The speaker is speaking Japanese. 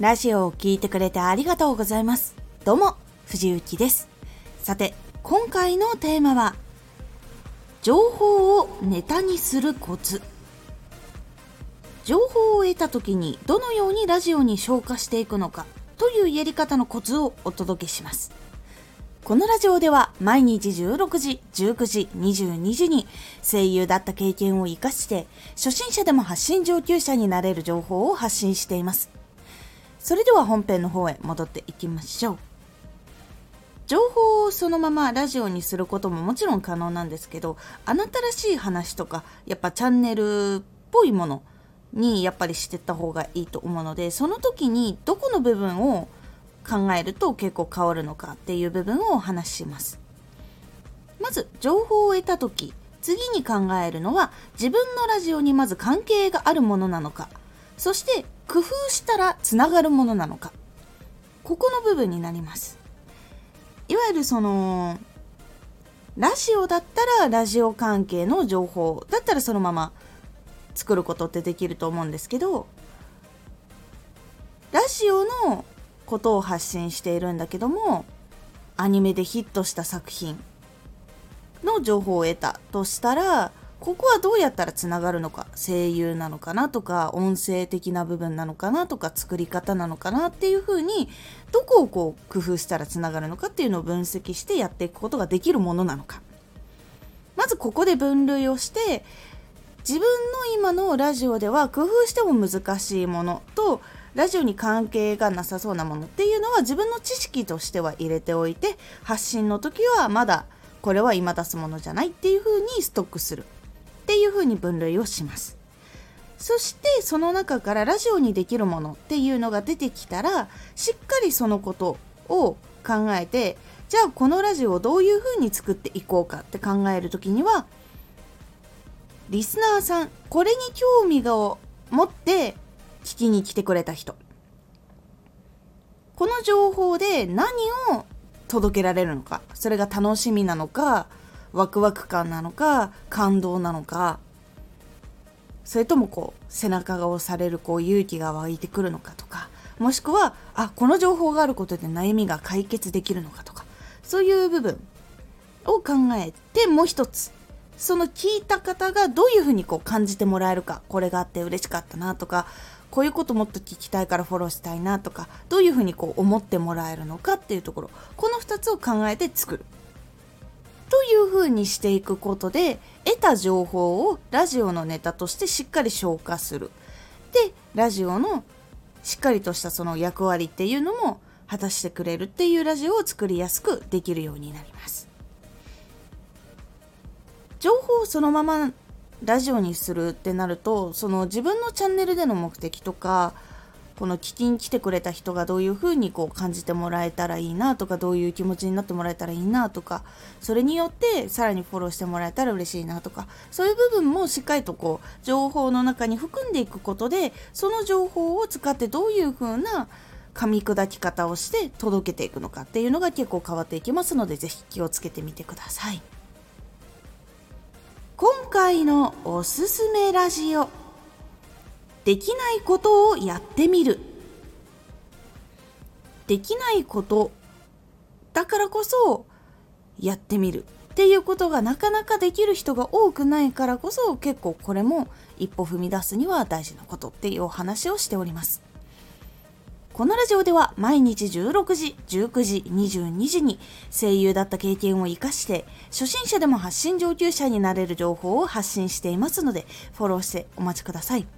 ラジオを聴いてくれてありがとうございます。どうも、藤幸です。さて、今回のテーマは、情報をネタにするコツ。情報を得た時にどのようにラジオに消化していくのかというやり方のコツをお届けします。このラジオでは毎日16時、19時、22時に声優だった経験を活かして初心者でも発信上級者になれる情報を発信しています。それでは本編の方へ戻っていきましょう。情報をそのままラジオにすることももちろん可能なんですけど、あなたらしい話とか、やっぱチャンネルっぽいものにやっぱりしてった方がいいと思うので、その時にどこの部分を考えると結構変わるのかっていう部分をお話しします。まず情報を得た時次に考えるのは自分のラジオにまず関係があるものなのかそして工夫したらつながるものなのか。ここの部分になります。いわゆるそのラジオだったらラジオ関係の情報だったらそのまま作ることってできると思うんですけどラジオのことを発信しているんだけどもアニメでヒットした作品の情報を得たとしたらここはどうやったらつながるのか声優なのかなとか音声的な部分なのかなとか作り方なのかなっていうふうにどこをこう工夫したらつながるのかっていうのを分析してやっていくことができるものなのか。まずここで分類をして自分の今のラジオでは工夫しても難しいものとラジオに関係がなさそうなものっていうのは自分の知識としては入れておいて発信の時はまだこれは今出すものじゃないっていう風にストックする。っていう風に分類をします。そしてその中からラジオにできるものっていうのが出てきたらしっかりそのことを考えてじゃあこのラジオをどういう風に作っていこうかって考える時にはリスナーさんこれに興味を持って聞きに来てくれた人。この情報で何を届けられるのかそれが楽しみなのかワクワク感なのか感動なのかそれともこう背中が押されるこう勇気が湧いてくるのかとかもしくはあこの情報があることで悩みが解決できるのかとかそういう部分を考えてもう一つその聞いた方がどういうふうにこう感じてもらえるかこれがあって嬉しかったなとかこういうこともっと聞きたいからフォローしたいなとかどういうふうにこう思ってもらえるのかっていうところこの2つを考えて作る。というふうにしていくことで得た情報をラジオのネタとしてしっかり消化する。でラジオのしっかりとしたその役割っていうのも果たしてくれるっていうラジオを作りやすくできるようになります。情報をそのままラジオにするってなるとその自分のチャンネルでの目的とかこの聞きに来てくれた人がどういう風にこう感じてもらえたらいいなとかどういう気持ちになってもらえたらいいなとかそれによってさらにフォローしてもらえたら嬉しいなとかそういう部分もしっかりとこう情報の中に含んでいくことでその情報を使ってどういう風な噛み砕き方をして届けていくのかっていうのが結構変わっていきますので是非気をつけてみてください。今回のおすすめラジオできないことをやってみる。できないことだからこそやってみる。っていうことがなかなかできる人が多くないからこそ結構これも一歩踏み出すには大事なことっていうお話をしております。このラジオでは毎日16時、19時、22時に声優だった経験を活かして初心者でも発信上級者になれる情報を発信していますのでフォローしてお待ちください。